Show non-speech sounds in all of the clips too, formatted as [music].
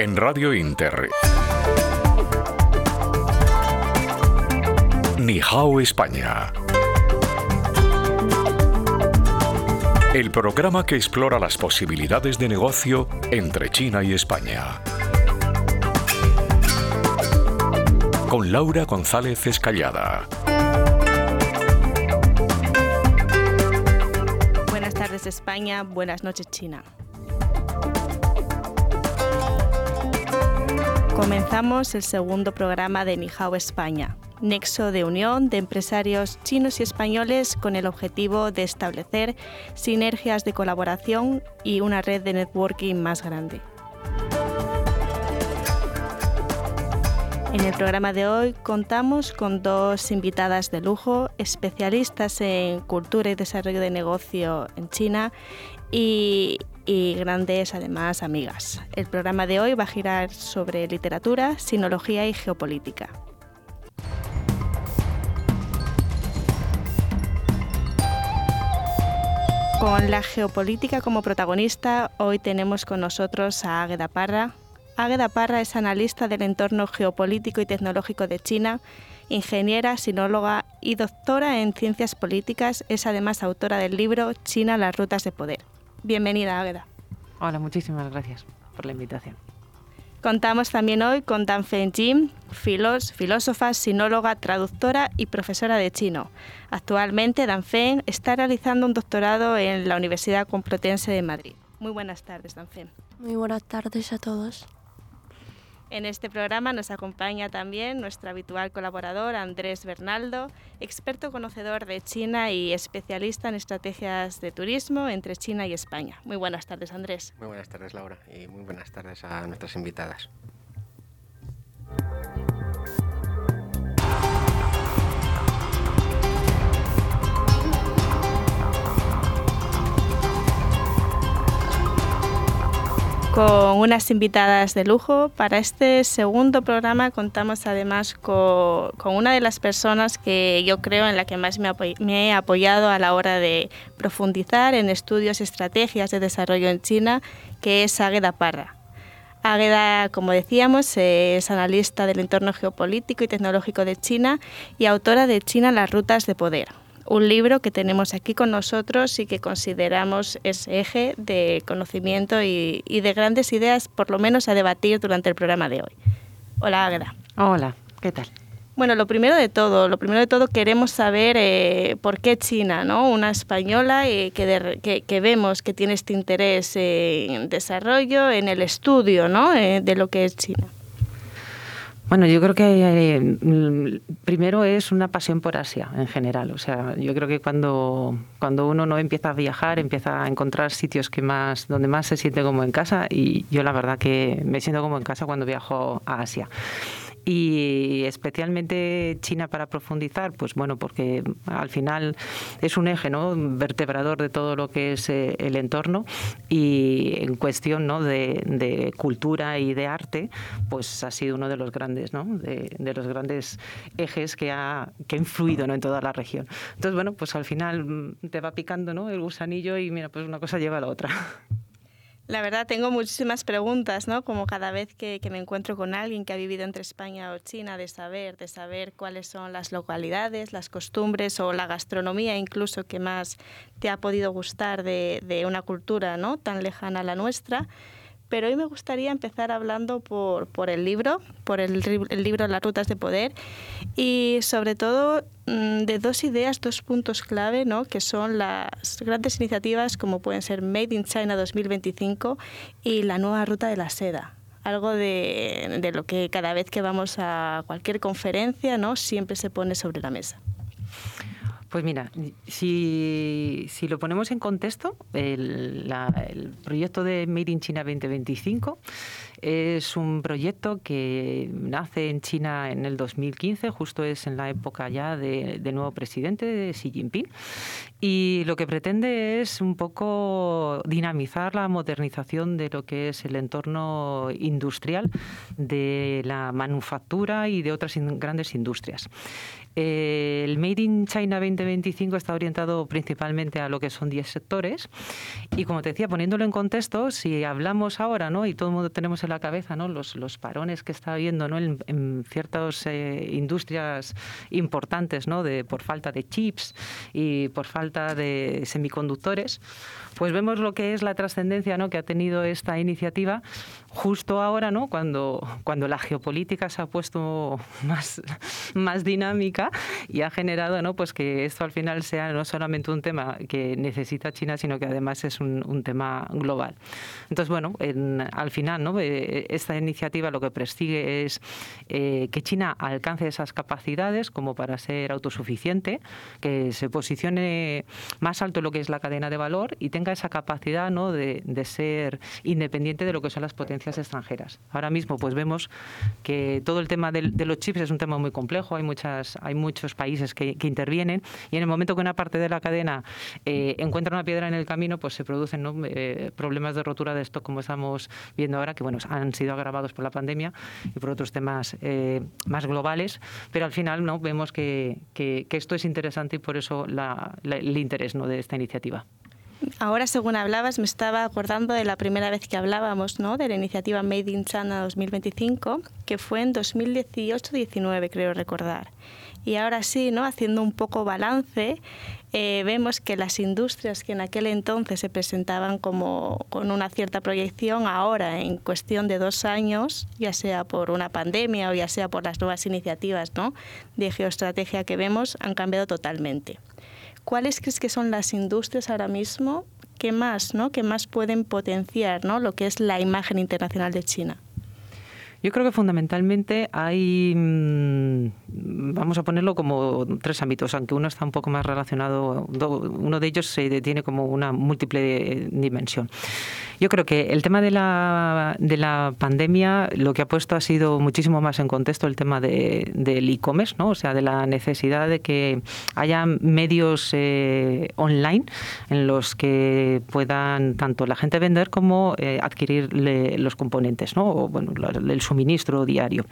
En Radio Inter. Nihao España. El programa que explora las posibilidades de negocio entre China y España. Con Laura González Escallada. Buenas tardes España, buenas noches China. Comenzamos el segundo programa de Nihao España, nexo de unión de empresarios chinos y españoles con el objetivo de establecer sinergias de colaboración y una red de networking más grande. En el programa de hoy contamos con dos invitadas de lujo, especialistas en cultura y desarrollo de negocio en China y, y grandes además amigas. El programa de hoy va a girar sobre literatura, sinología y geopolítica. Con la geopolítica como protagonista, hoy tenemos con nosotros a Águeda Parra. Águeda Parra es analista del entorno geopolítico y tecnológico de China, ingeniera, sinóloga y doctora en ciencias políticas. Es además autora del libro China, las rutas de poder. Bienvenida, Águeda. Hola, muchísimas gracias por la invitación. Contamos también hoy con Dan Feng Jim, filos, filósofa, sinóloga, traductora y profesora de chino. Actualmente Dan Feng está realizando un doctorado en la Universidad Complutense de Madrid. Muy buenas tardes, Dan Feng. Muy buenas tardes a todos. En este programa nos acompaña también nuestro habitual colaborador Andrés Bernaldo, experto conocedor de China y especialista en estrategias de turismo entre China y España. Muy buenas tardes, Andrés. Muy buenas tardes, Laura, y muy buenas tardes a nuestras invitadas. Con unas invitadas de lujo. Para este segundo programa contamos además con, una de las personas que yo creo en la que más me, me, he apoyado a la hora de profundizar en estudios y estrategias de desarrollo en China, que es Águeda Parra. Águeda, como decíamos, es analista del entorno geopolítico y tecnológico de China y autora de China las rutas de poder, un libro que tenemos aquí con nosotros y que consideramos es eje de conocimiento y, y, de grandes ideas, por lo menos a debatir durante el programa de hoy. Hola, Águeda. Hola, ¿qué tal? Bueno, lo primero de todo, lo primero de todo queremos saber eh, por qué China, ¿no? Una española eh, que, de, que, que, vemos que tiene este interés en desarrollo, en el estudio, ¿no? Eh, de lo que es China. Bueno, yo creo que eh, primero es una pasión por Asia en general. O sea, yo creo que cuando, cuando uno no empieza a viajar, empieza a encontrar sitios que más, donde más se siente como en casa. Y yo la verdad que me siento como en casa cuando viajo a Asia y especialmente China para profundizar, pues bueno, porque al final es un eje ¿no? vertebrador de todo lo que es eh, el entorno y en cuestión ¿no? de, de, cultura y de arte, pues ha sido uno de los grandes, ¿no? de, de los grandes ejes que ha, que ha influido ¿no? en toda la región. Entonces, bueno, pues al final mm, te va picando ¿no? el gusanillo y mira, pues una cosa lleva a la otra. La verdad, tengo muchísimas preguntas, ¿no? Como cada vez que, me encuentro con alguien que ha vivido entre España o China, de saber, de saber cuáles son las localidades, las costumbres o la gastronomía incluso que más te ha podido gustar de, de una cultura, ¿no? Tan lejana a la nuestra. Pero hoy me gustaría empezar hablando por, por el libro, por el, libro Las Rutas de Poder y sobre todo mmm, de dos ideas, dos puntos clave, ¿no? que son las grandes iniciativas como pueden ser Made in China 2025 y la nueva ruta de la seda. Algo de, de lo que cada vez que vamos a cualquier conferencia ¿no? siempre se pone sobre la mesa. Pues mira, si, si, lo ponemos en contexto, el, la, el, proyecto de Made in China 2025 es un proyecto que nace en China en el 2015, justo es en la época ya de, del nuevo presidente, de Xi Jinping, y lo que pretende es un poco dinamizar la modernización de lo que es el entorno industrial de la manufactura y de otras in, grandes industrias. El Made in China 20 2025 está orientado principalmente a lo que son 10 sectores. Y como te decía, poniéndolo en contexto, si hablamos ahora, ¿no? y todo el mundo tenemos en la cabeza ¿no? los, los parones que está habiendo ¿no? en, ciertas eh, industrias importantes ¿no? de, por falta de chips y por falta de semiconductores, pues vemos lo que es la trascendencia ¿no? que ha tenido esta iniciativa justo ahora, ¿no? cuando, cuando la geopolítica se ha puesto más, más dinámica y ha generado ¿no? pues que esto al final sea no solamente un tema que necesita China, sino que además es un, un tema global. Entonces, bueno, al final ¿no? Eh, esta iniciativa lo que persigue es eh, que China alcance esas capacidades como para ser autosuficiente, que se posicione más alto lo que es la cadena de valor y tenga esa capacidad ¿no? de, de ser independiente de lo que son las potencias extranjeras. Ahora mismo pues vemos que todo el tema de, los chips es un tema muy complejo, hay, muchas, hay muchos países que, intervienen y en el momento que una parte de la cadena eh, encuentra una piedra en el camino, pues se producen eh, problemas de rotura de esto como estamos viendo ahora, que bueno, han sido agravados por la pandemia y por otros temas eh, más globales, pero al final no vemos que, esto es interesante y por eso el interés ¿no? de esta iniciativa. Ahora, según hablabas, me estaba acordando de la primera vez que hablábamos, ¿no? De la iniciativa Made in China 2025, que fue en 2018-19, creo recordar. Y ahora sí, ¿no? Haciendo un poco balance, eh, vemos que las industrias que en aquel entonces se presentaban como con una cierta proyección, ahora en cuestión de dos años, ya sea por una pandemia o ya sea por las nuevas iniciativas ¿no? de geoestrategia que vemos, han cambiado totalmente. ¿cuáles crees que son las industrias ahora mismo que más, ¿no? que más pueden potenciar ¿no? lo que es la imagen internacional de China? Yo creo que fundamentalmente hay, mm, vamos a ponerlo como tres ámbitos, aunque uno está un poco más relacionado, uno de ellos se tiene como una múltiple dimensión. Yo creo que el tema de la, de la pandemia lo que ha puesto ha sido muchísimo más en contexto el tema de, del e-commerce, ¿no? o sea, de la necesidad de que haya medios eh, online en los que puedan tanto la gente vender como eh, adquirir los componentes, ¿no? o bueno, el suministro diario.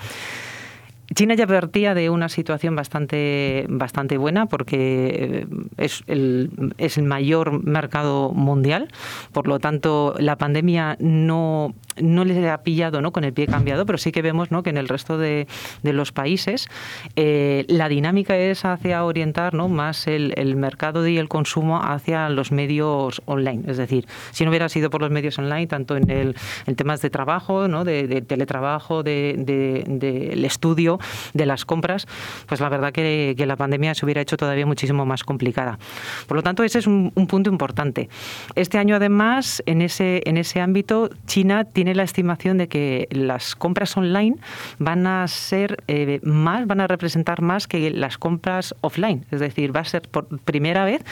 China ya partía de una situación bastante, bastante buena porque eh, es el, es el mayor mercado mundial, por lo tanto la pandemia no no les ha pillado ¿no? con el pie cambiado, pero sí que vemos ¿no? que en el resto de, los países eh, la dinámica es hacia orientar ¿no? más el, mercado y el consumo hacia los medios online. Es decir, si no hubiera sido por los medios online, tanto en, el, en temas de trabajo, ¿no? de, teletrabajo, del de, estudio, de las compras, pues la verdad que, la pandemia se hubiera hecho todavía muchísimo más complicada. Por lo tanto, ese es un, un punto importante. Este año, además, en ese, en ese ámbito, China tiene tiene la estimación de que las compras online van a ser eh, más, van a representar más que las compras offline. Es decir, va a ser por primera vez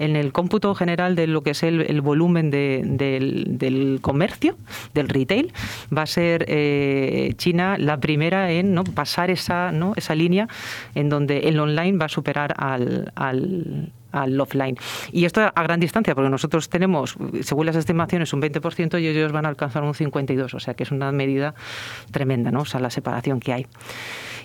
en el cómputo general de lo que es el, volumen del, comercio, del retail, va a ser eh, China la primera en ¿no? pasar esa, ¿no? esa línea en donde el online va a superar al, al al offline. Y esto a gran distancia, porque nosotros tenemos, según las estimaciones, un 20% y ellos van a alcanzar un 52%, o sea que es una medida tremenda, ¿no? O sea, la separación que hay.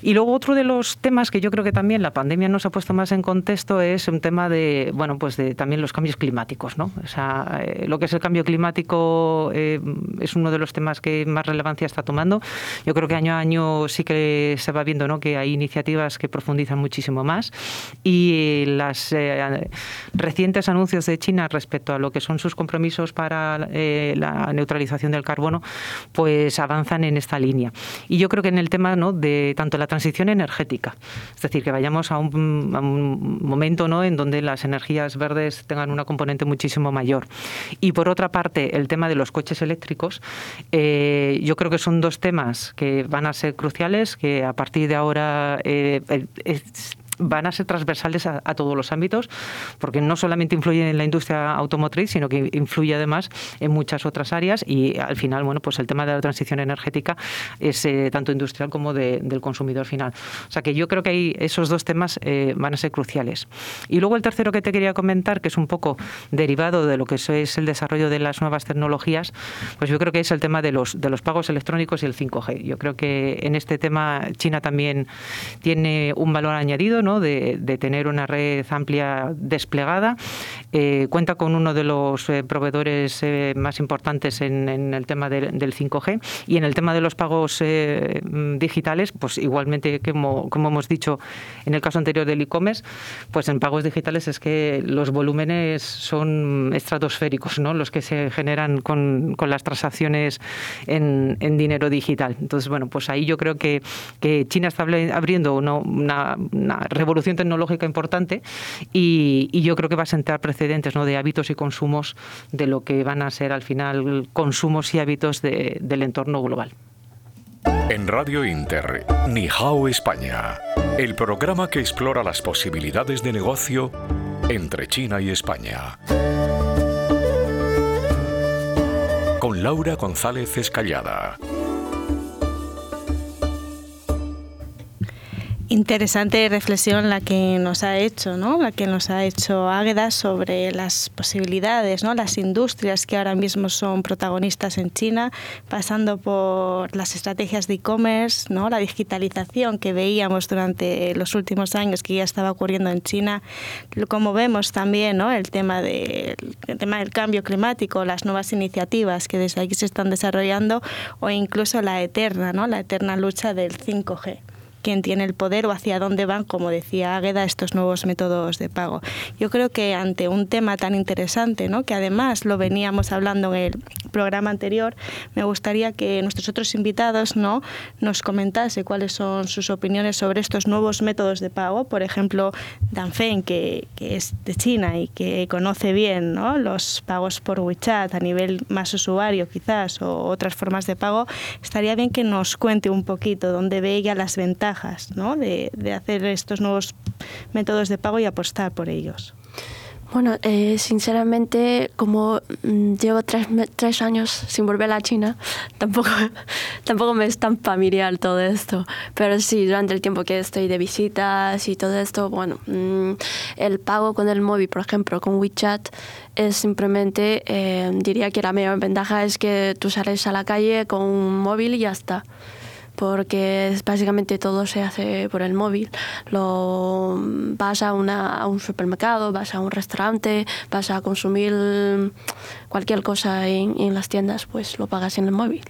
Y luego otro de los temas que yo creo que también la pandemia nos ha puesto más en contexto es un tema de, bueno, pues de también los cambios climáticos, ¿no? O sea, eh, lo que es el cambio climático eh, es uno de los temas que más relevancia está tomando. Yo creo que año a año sí que se va viendo, ¿no? Que hay iniciativas que profundizan muchísimo más y las eh, recientes anuncios de China respecto a lo que son sus compromisos para la neutralización del carbono, pues avanzan en esta línea. Y yo creo que en el tema, ¿no? De tanto la transición energética. Es decir, que vayamos a un, momento ¿no? en donde las energías verdes tengan una componente muchísimo mayor. Y por otra parte, el tema de los coches eléctricos, eh, yo creo que son dos temas que van a ser cruciales, que a partir de ahora eh, van a ser transversales a, todos los ámbitos, porque no solamente influye en la industria automotriz, sino que influye además en muchas otras áreas y al final, bueno, pues el tema de la transición energética es eh, tanto industrial como del consumidor final. O sea que yo creo que esos dos temas eh, van a ser cruciales. Y luego el tercero que te quería comentar, que es un poco derivado de lo que es el desarrollo de las nuevas tecnologías, pues yo creo que es el tema de los, de los pagos electrónicos y el 5G. Yo creo que en este tema China también tiene un valor añadido, ¿no? De, tener una red amplia desplegada. Eh, cuenta con uno de los eh, proveedores eh, más importantes en, el tema del 5G y en el tema de los pagos digitales, pues igualmente como, hemos dicho en el caso anterior del e-commerce, pues en pagos digitales es que los volúmenes son estratosféricos, ¿no? los que se generan con, las transacciones en, dinero digital. Entonces, bueno, pues ahí yo creo que, China está abriendo una, una, revolución tecnológica importante y, yo creo que va a sentar precedentes ¿no? de hábitos y consumos de lo que van a ser al final consumos y hábitos de, del entorno global. En Radio Inter, Nihao España, el programa que explora las posibilidades de negocio entre China y España. Con Laura González Escallada. Interesante reflexión la que nos ha hecho, ¿no? La que nos ha hecho Águeda sobre las posibilidades, ¿no? Las industrias que ahora mismo son protagonistas en China, pasando por las estrategias de e-commerce, ¿no? La digitalización que veíamos durante los últimos años que ya estaba ocurriendo en China, como vemos también, ¿no? El tema del tema del cambio climático, las nuevas iniciativas que desde aquí se están desarrollando o incluso la eterna, ¿no? La eterna lucha del 5G quién tiene el poder o hacia dónde van, como decía Águeda, estos nuevos métodos de pago. Yo creo que ante un tema tan interesante, ¿no? que además lo veníamos hablando en el programa anterior, me gustaría que nuestros otros invitados ¿no? nos comentase cuáles son sus opiniones sobre estos nuevos métodos de pago. Por ejemplo, Dan Feng, que, que es de China y que conoce bien ¿no? los pagos por WeChat a nivel más usuario quizás o otras formas de pago, estaría bien que nos cuente un poquito dónde ve ella las ventajas ¿no? de, hacer estos nuevos métodos de pago y apostar por ellos? Bueno, eh, sinceramente, como mm, llevo tres, tres, años sin volver a China, [laughs] tampoco, tampoco me es tan familiar todo esto. Pero sí, durante el tiempo que estoy de visitas y todo esto, bueno, mm, el pago con el móvil, por ejemplo, con WeChat, es simplemente, eh, diría que la mayor ventaja es que tú sales a la calle con un móvil y ya está porque básicamente todo se hace por el móvil. Lo, vas a, una, a un supermercado, vas a un restaurante, vas a consumir cualquier cosa en, en las tiendas, pues lo pagas en el móvil.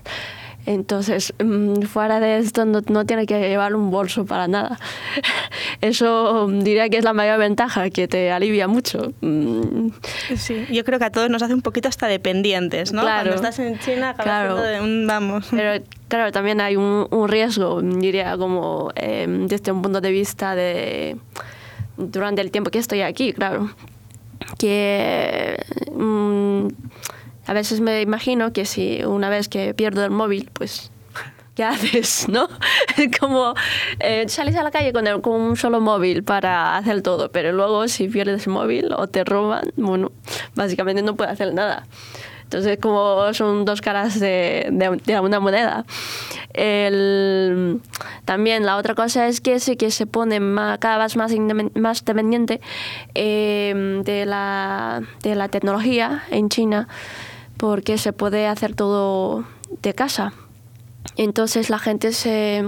Entonces, mm, fuera de esto, no, no, tiene que llevar un bolso para nada. [laughs] Eso mm, diría que es la mayor ventaja, que te alivia mucho. Mm. Sí, yo creo que a todos nos hace un poquito hasta dependientes, ¿no? Claro. Cuando estás en China, claro. de un vamos. Pero claro, también hay un, un riesgo, diría, como eh, desde un punto de vista de durante el tiempo que estoy aquí, claro, que a veces me imagino que si una vez que pierdo el móvil, pues [laughs] ¿qué haces? [laughs] ¿No? [laughs] Como eh, sales a la calle con, con, un solo móvil para hacer todo, pero luego si pierdes el móvil o te roban, bueno, básicamente no puedes hacer nada. Entonces, como son dos caras de, de, una moneda. El, también la otra cosa es que sí que se pone cada vez más, más dependiente eh, de, la, de la tecnología en China porque se puede hacer todo de casa. Entonces la gente se,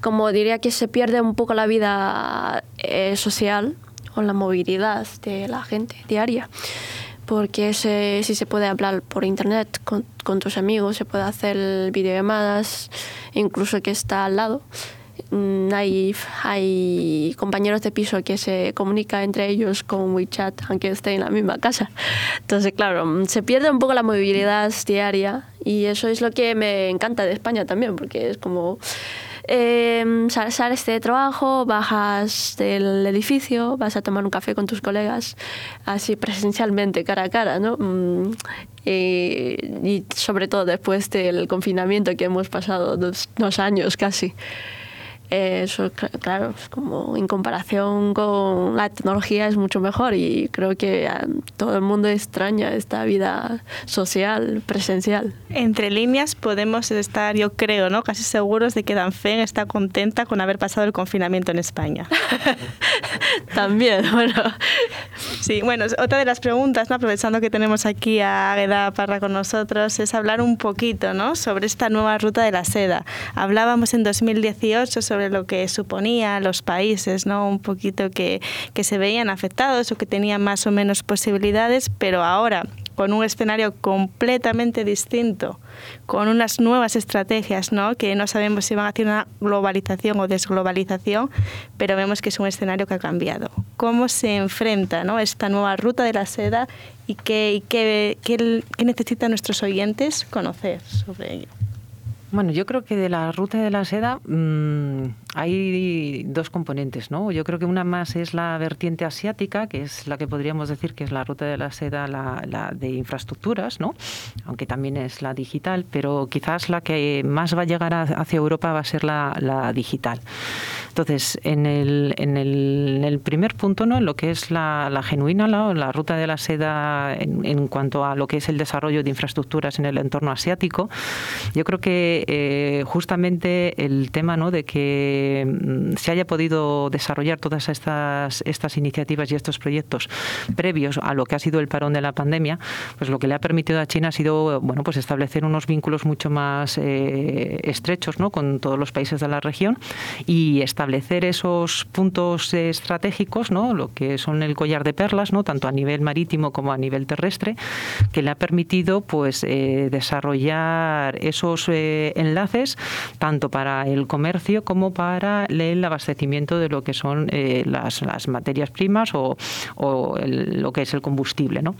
como diría que se pierde un poco la vida eh, social o la movilidad de la gente diaria, porque se, si se puede hablar por internet con, con tus amigos, se puede hacer videollamadas, incluso que está al lado. Mm, hay, hay compañeros de piso que se comunican entre ellos con WeChat, aunque estén en la misma casa. Entonces, claro, mm, se pierde un poco la movilidad diaria y eso es lo que me encanta de España también, porque es como... Eh, sales de trabajo, bajas del edificio, vas a tomar un café con tus colegas, así presencialmente, cara a cara, ¿no? Mm, y sobre todo después del confinamiento que hemos pasado dos, dos años casi. Eso, claro, es como en comparación con la tecnología es mucho mejor y creo que todo el mundo extraña esta vida social, presencial. Entre líneas podemos estar, yo creo, ¿no? casi seguros de que Danfen está contenta con haber pasado el confinamiento en España. [laughs] También, bueno. Sí, bueno, otra de las preguntas, ¿no? aprovechando que tenemos aquí a Agueda Parra con nosotros, es hablar un poquito ¿no? sobre esta nueva ruta de la seda. Hablábamos en 2018 sobre sobre lo que suponía los países, ¿no? Un poquito que, que se veían afectados o que tenían más o menos posibilidades, pero ahora con un escenario completamente distinto, con unas nuevas estrategias, ¿no? que no sabemos si van a hacer una globalización o desglobalización, pero vemos que es un escenario que ha cambiado. ¿Cómo se enfrenta ¿no? esta nueva ruta de la seda y qué, y qué, qué, qué necesitan nuestros oyentes conocer sobre ello? Bueno, yo creo que de la ruta de la seda mmm, hay dos componentes, ¿no? Yo creo que una más es la vertiente asiática, que es la que podríamos decir que es la ruta de la seda la, la de infraestructuras, ¿no? Aunque también es la digital, pero quizás la que más va a llegar a, hacia Europa va a ser la, digital. Entonces, en el, en, el, en el, primer punto, ¿no? lo que es la, genuina, la ruta de la seda en, en, cuanto a lo que es el desarrollo de infraestructuras en el entorno asiático, yo creo que eh, justamente el tema ¿no? de que mm, se haya podido desarrollar todas estas, estas iniciativas y estos proyectos previos a lo que ha sido el parón de la pandemia, pues lo que le ha permitido a China ha sido bueno, pues establecer unos vínculos mucho más eh, estrechos ¿no? con todos los países de la región y establecer esos puntos estratégicos, ¿no? lo que son el collar de perlas, ¿no? tanto a nivel marítimo como a nivel terrestre, que le ha permitido pues, eh, desarrollar esos enlaces tanto para el comercio como para el abastecimiento de lo que son eh, las, materias primas o, lo que es el combustible. ¿no?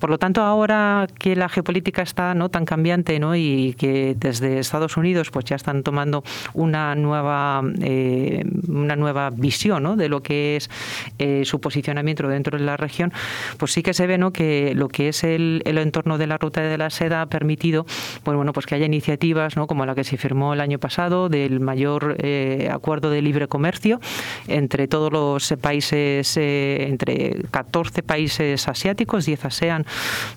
Por lo tanto, ahora que la geopolítica está ¿no? tan cambiante ¿no? y que desde Estados Unidos pues, ya están tomando una nueva eh, una nueva visión ¿no? de lo que es eh, su posicionamiento dentro de la región, pues sí que se ve ¿no? que lo que es el, el, entorno de la ruta de la seda ha permitido pues, bueno, pues que haya iniciativas ¿no? Como la que se firmó el año pasado del mayor eh, acuerdo de libre comercio entre todos los países, eh, entre 14 países asiáticos, 10 ASEAN,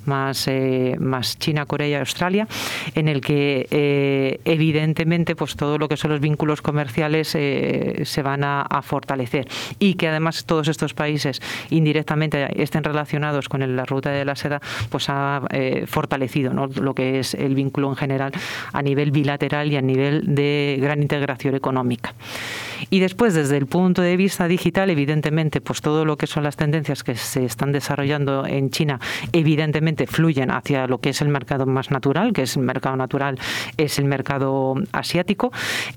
más, eh, más China, Corea y Australia, en el que eh, evidentemente pues todo lo que son los vínculos comerciales se van a, fortalecer y que además todos estos países indirectamente estén relacionados con la ruta de la seda, pues ha eh, fortalecido ¿no? lo que es el vínculo en general a nivel bilateral y a nivel de gran integración económica. Y después, desde el punto de vista digital, evidentemente, pues todo lo que son las tendencias que se están desarrollando en China, evidentemente fluyen hacia lo que es el mercado más natural, que es el mercado natural, es el mercado asiático.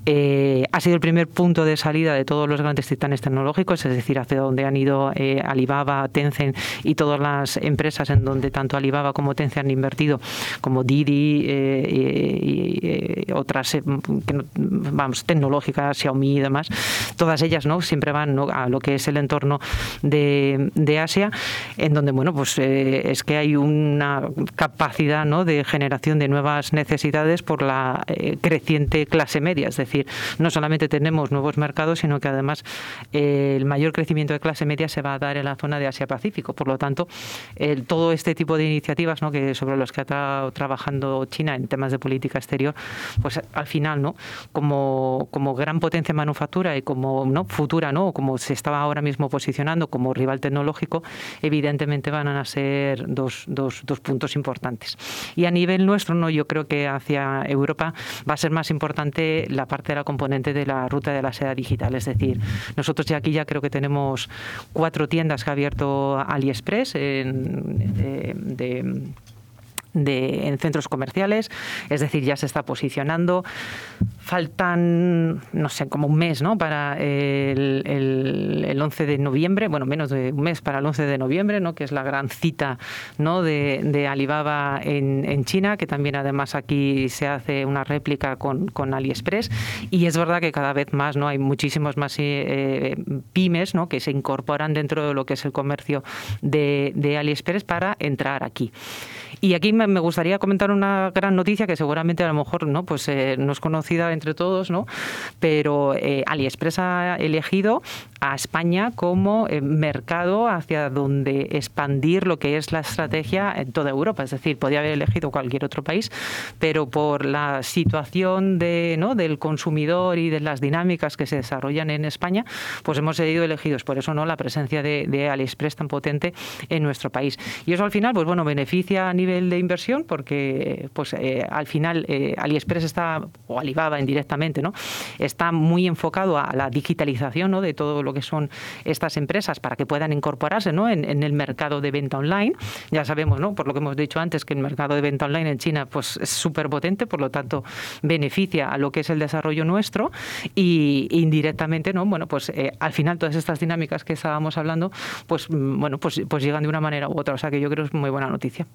Eh, ha sido el primer punto de salida de todos los grandes titanes tecnológicos, es decir, hacia donde han ido eh, Alibaba, Tencent y todas las empresas en donde tanto Alibaba como Tencent han invertido, como Didi eh, y, otras, que no, vamos, tecnológicas, Xiaomi y demás, todas ellas no siempre van a lo que es el entorno de, de Asia, en donde bueno pues eh, es que hay una capacidad ¿no? de generación de nuevas necesidades por la eh, creciente clase media, es decir, no solamente tenemos nuevos mercados, sino que además eh, el mayor crecimiento de clase media se va a dar en la zona de Asia-Pacífico. Por lo tanto, el, todo este tipo de iniciativas ¿no? que sobre los que ha estado trabajando China en temas de política exterior, pues al final, ¿no? como, como gran potencia manufactura y como no futura, ¿no? como se estaba ahora mismo posicionando como rival tecnológico, evidentemente van a ser dos, dos, dos puntos importantes. Y a nivel nuestro, no, yo creo que hacia Europa va a ser más importante la parte de la componente de la ruta de la seda digital. Es decir, nosotros ya aquí ya creo que tenemos cuatro tiendas que ha abierto AliExpress en, de, de en centros comerciales, es decir, ya se está posicionando. Faltan, no sé, como un mes ¿no? para el, el, el, 11 de noviembre, bueno, menos de un mes para el 11 de noviembre, ¿no? que es la gran cita ¿no? de, Alibaba en, China, que también además aquí se hace una réplica con, AliExpress. Y es verdad que cada vez más ¿no? hay muchísimos más eh, pymes ¿no? que se incorporan dentro de lo que es el comercio de AliExpress para entrar aquí. Y aquí me gustaría comentar una gran noticia que seguramente a lo mejor no, pues, eh, no es conocida entre todos, ¿no? pero eh, AliExpress ha elegido a España como eh, mercado hacia donde expandir lo que es la estrategia en toda Europa. Es decir, podía haber elegido cualquier otro país, pero por la situación del consumidor y de las dinámicas que se desarrollan en España, pues hemos sido elegidos. Por eso no la presencia de, de AliExpress tan potente en nuestro país. Y eso al final, pues bueno, beneficia a nivel de inversión porque pues eh, al final eh, AliExpress está, o Alibaba indirectamente, ¿no? está muy enfocado a la digitalización ¿no? de todo lo que son estas empresas para que puedan incorporarse ¿no? en, el mercado de venta online. Ya sabemos, ¿no? por lo que hemos dicho antes, que el mercado de venta online en China pues, es súper potente, por lo tanto beneficia a lo que es el desarrollo nuestro y indirectamente, ¿no? bueno, pues eh, al final todas estas dinámicas que estábamos hablando, pues mm, bueno, pues, pues llegan de una manera u otra. O sea que yo creo que es muy buena noticia.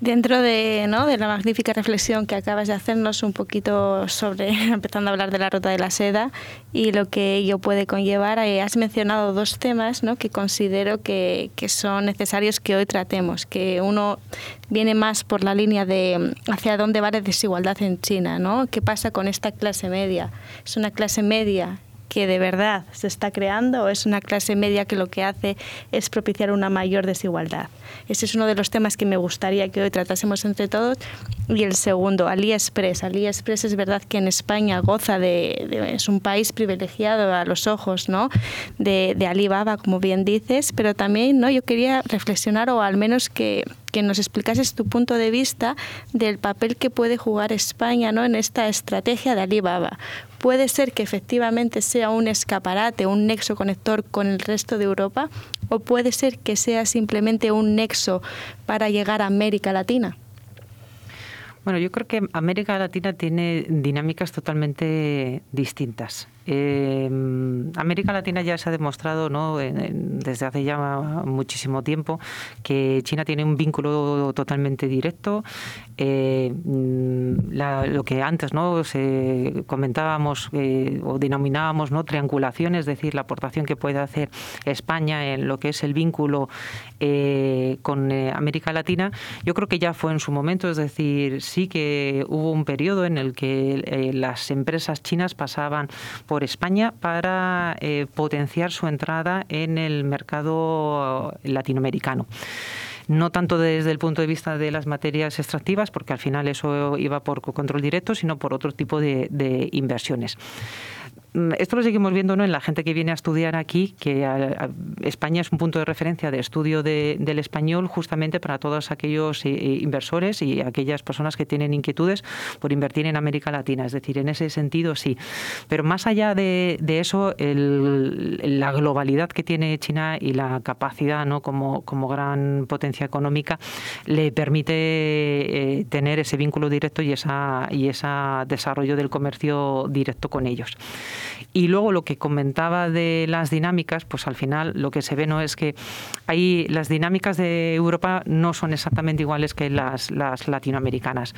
Dentro de, ¿no? de la magnífica reflexión que acabas de hacernos un poquito sobre, [laughs] empezando a hablar de la ruta de la seda y lo que ello puede conllevar, eh, has mencionado dos temas ¿no? que considero que, que, son necesarios que hoy tratemos, que uno viene más por la línea de hacia dónde va la desigualdad en China, ¿no? ¿Qué pasa con esta clase media? Es una clase media que de verdad se está creando o es una clase media que lo que hace es propiciar una mayor desigualdad. Ese es uno de los temas que me gustaría que hoy tratásemos entre todos. Y el segundo, AliExpress. AliExpress es verdad que en España goza de, es un país privilegiado a los ojos ¿no? de, de Alibaba, como bien dices, pero también ¿no? yo quería reflexionar o al menos que que nos explicases tu punto de vista del papel que puede jugar España ¿no? en esta estrategia de Alibaba. Puede ser que efectivamente sea un escaparate, un nexo conector con el resto de Europa, o puede ser que sea simplemente un nexo para llegar a América Latina. Bueno, yo creo que América Latina tiene dinámicas totalmente distintas. Eh, América Latina ya se ha demostrado ¿no? desde hace ya muchísimo tiempo que China tiene un vínculo totalmente directo. Eh, lo que antes ¿no? Se comentábamos eh, o denominábamos ¿no? triangulación, es decir, la aportación que puede hacer España en lo que es el vínculo con América Latina, yo creo que ya fue en su momento, es decir, sí que hubo un periodo en el que las empresas chinas pasaban por España para eh, potenciar su entrada en el mercado latinoamericano no tanto desde el punto de vista de las materias extractivas, porque al final eso iba por control directo, sino por otro tipo de inversiones. Mm, esto lo seguimos viendo ¿no? en la gente que viene a estudiar aquí, que España es un punto de referencia de estudio del español justamente para todos aquellos eh, eh, inversores y aquellas personas que tienen inquietudes por invertir en América Latina. Es decir, en ese sentido sí. Pero más allá de, eso, la globalidad que tiene China y la capacidad ¿no? como, gran potencia económica le permite eh, tener ese vínculo directo y esa y ese desarrollo del comercio directo con ellos. Y luego lo que comentaba de las dinámicas, pues al final lo que se ve no es que ahí las dinámicas de Europa no son exactamente iguales que las, las latinoamericanas.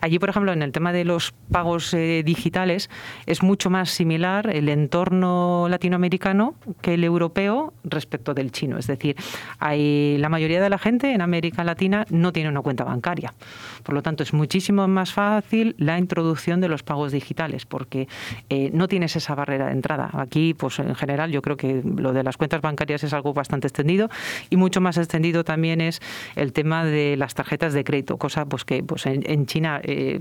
Allí, por ejemplo, en el tema de los pagos eh, digitales es mucho más similar el entorno latinoamericano que el europeo respecto del chino. Es decir, hay, la mayoría de la gente en América Latina no tiene una cuenta bancaria. Por lo tanto, es muchísimo más fácil la introducción de los pagos digitales porque eh, no tienes esa barrera de entrada. Aquí, pues en general, yo creo que lo de las cuentas bancarias es algo bastante extendido y mucho más extendido también es el tema de las tarjetas de crédito, cosa pues que pues en, China eh,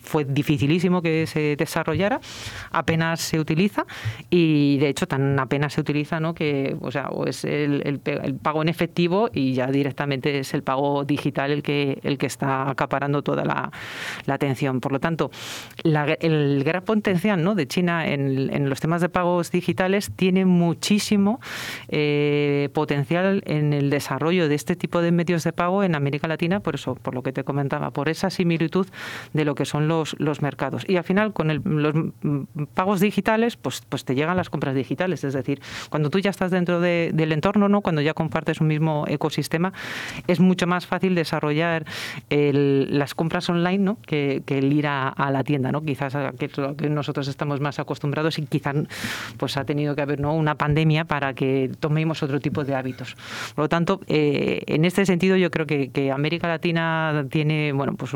fue dificilísimo que se desarrollara, apenas se utiliza y de hecho tan apenas se utiliza, ¿no? Que o sea, o es el, pago en efectivo y ya directamente es el pago digital el que el que está acaparando toda la, atención. Por lo tanto, el gran potencial ¿no? de China en, los temas de pagos digitales tiene muchísimo eh, potencial en el desarrollo de este tipo de medios de pago en América Latina, por eso, por lo que te comentaba, por esa similitud de lo que son los, los mercados. Y al final, con los pagos digitales, pues, pues te llegan las compras digitales. Es decir, cuando tú ya estás dentro del entorno, ¿no? cuando ya compartes un mismo ecosistema, es mucho más fácil desarrollar las compras online ¿no? que, el ir a, la tienda, ¿no? quizás a que, que nosotros estamos más acostumbrados quizás pues ha tenido que haber ¿no? una pandemia para que tomemos otro tipo de hábitos. Por lo tanto, eh, en este sentido yo creo que, América Latina tiene, bueno, pues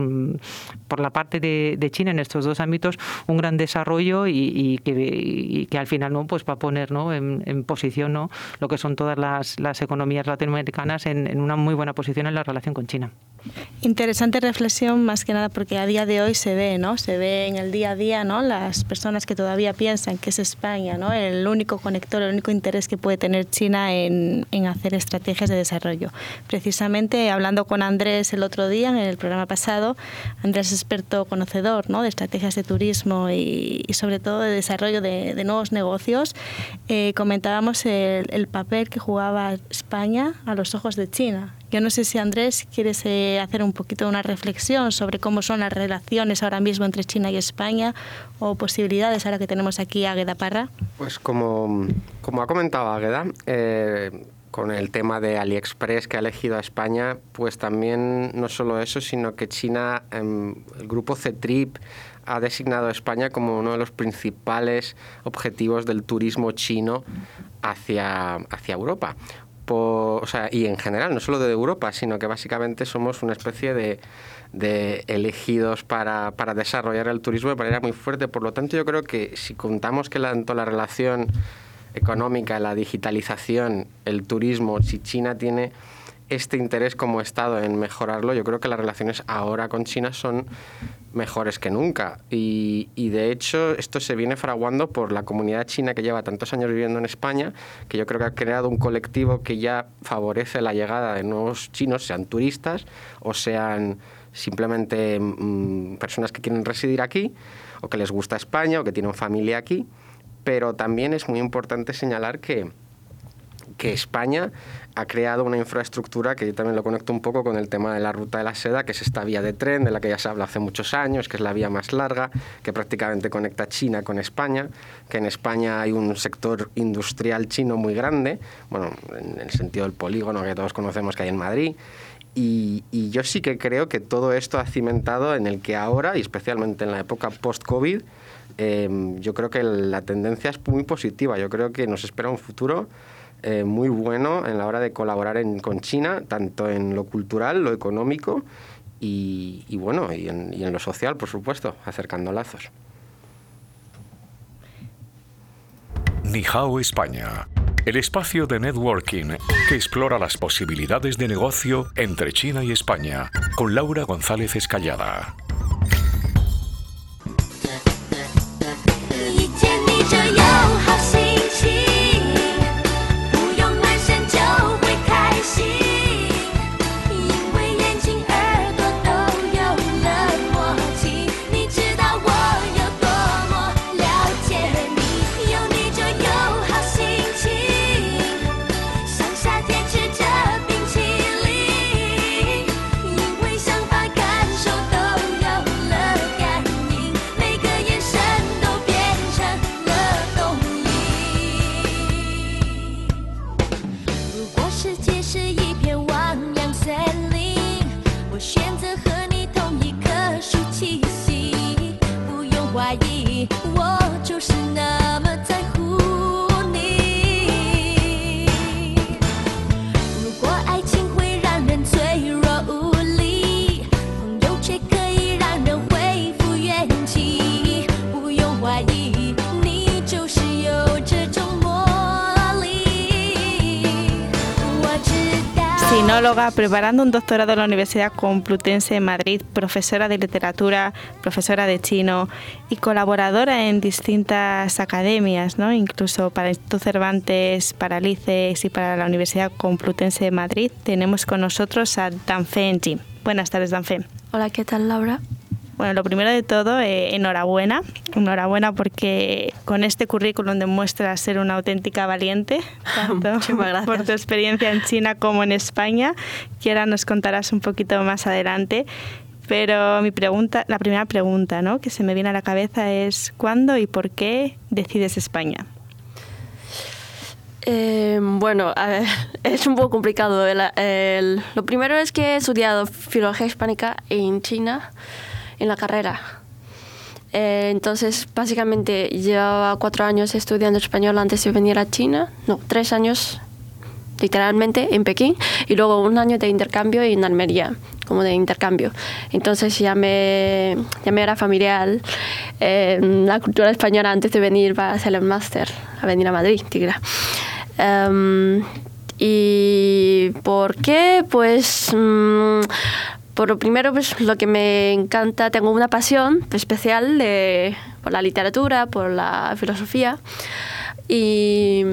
por la parte de, China en estos dos ámbitos un gran desarrollo y, que, al final no pues va a poner ¿no? en, posición ¿no? lo que son todas las, economías latinoamericanas en, en una muy buena posición en la relación con China. Interesante reflexión, más que nada porque a día de hoy se ve, ¿no? Se ve en el día a día, ¿no? Las personas que todavía piensan que es España, ¿no? El único conector, el único interés que puede tener China en, en hacer estrategias de desarrollo. Precisamente hablando con Andrés el otro día, en el programa pasado, Andrés es experto conocedor, ¿no? De estrategias de turismo y, sobre todo de desarrollo de, nuevos negocios. Eh, comentábamos el, el papel que jugaba España a los ojos de China yo no sé si Andrés quieres eh, hacer un poquito una reflexión sobre cómo son las relaciones ahora mismo entre China y España o posibilidades ahora que tenemos aquí a Águeda Parra. Pues como, como ha comentado Águeda, eh, con el tema de AliExpress que ha elegido a España, pues también no solo eso, sino que China, em, el grupo C-Trip, ha designado a España como uno de los principales objetivos del turismo chino hacia, hacia Europa o sea, y en general, no solo de Europa, sino que básicamente somos una especie de, de elegidos para, para, desarrollar el turismo de manera muy fuerte. Por lo tanto, yo creo que si contamos que tanto la relación económica, la digitalización, el turismo, si China tiene este interés como Estado en mejorarlo, yo creo que las relaciones ahora con China son mejores que nunca. Y, de hecho esto se viene fraguando por la comunidad china que lleva tantos años viviendo en España, que yo creo que ha creado un colectivo que ya favorece la llegada de nuevos chinos, sean turistas o sean simplemente mm, personas que quieren residir aquí o que les gusta España o que tienen familia aquí. Pero también es muy importante señalar que, que España ha creado una infraestructura que yo también lo conecto un poco con el tema de la ruta de la seda, que es esta vía de tren de la que ya se habla hace muchos años, que es la vía más larga, que prácticamente conecta China con España, que en España hay un sector industrial chino muy grande, bueno, en el sentido del polígono que todos conocemos que hay en Madrid, y, yo sí que creo que todo esto ha cimentado en el que ahora, y especialmente en la época post-COVID, eh, yo creo que la tendencia es muy positiva. Yo creo que nos espera un futuro eh, muy bueno en la hora de colaborar con China, tanto en lo cultural, lo económico y, bueno, y en, y en lo social, por supuesto, acercando lazos. Nihao España, el espacio de networking que explora las posibilidades de negocio entre China y España, con Laura González Escallada. Preparando un doctorado en la Universidad Complutense de Madrid, profesora de literatura, profesora de chino y colaboradora en distintas academias, ¿no? incluso para el Instituto Cervantes, para LICES y para la Universidad Complutense de Madrid. Tenemos con nosotros a Danfe Jim. Buenas tardes, Danfe. Hola, ¿qué tal, Laura? Bueno, lo primero de todo, eh, enhorabuena. Enhorabuena porque con este currículum demuestras ser una auténtica valiente, [laughs] tanto por tu experiencia en China como en España, que ahora nos contarás un poquito más adelante. Pero mi pregunta, la primera pregunta ¿no? que se me viene a la cabeza es ¿cuándo y por qué decides España? Eh, bueno, a ver, [laughs] es un poco complicado. lo primero es que he estudiado filología hispánica en China en la carrera. Eh, entonces, básicamente, llevaba cuatro años estudiando español antes de venir a China. No, tres años literalmente en Pekín y luego un año de intercambio en Almería, como de intercambio. Entonces ya me, ya me era familiar eh, la cultura española antes de venir para hacer el máster, a venir a Madrid, Tigra. Em, ¿Y por qué? Pues... Mm, por lo primero, pues lo que me encanta, tengo una pasión especial de, por la literatura, por la filosofía. Y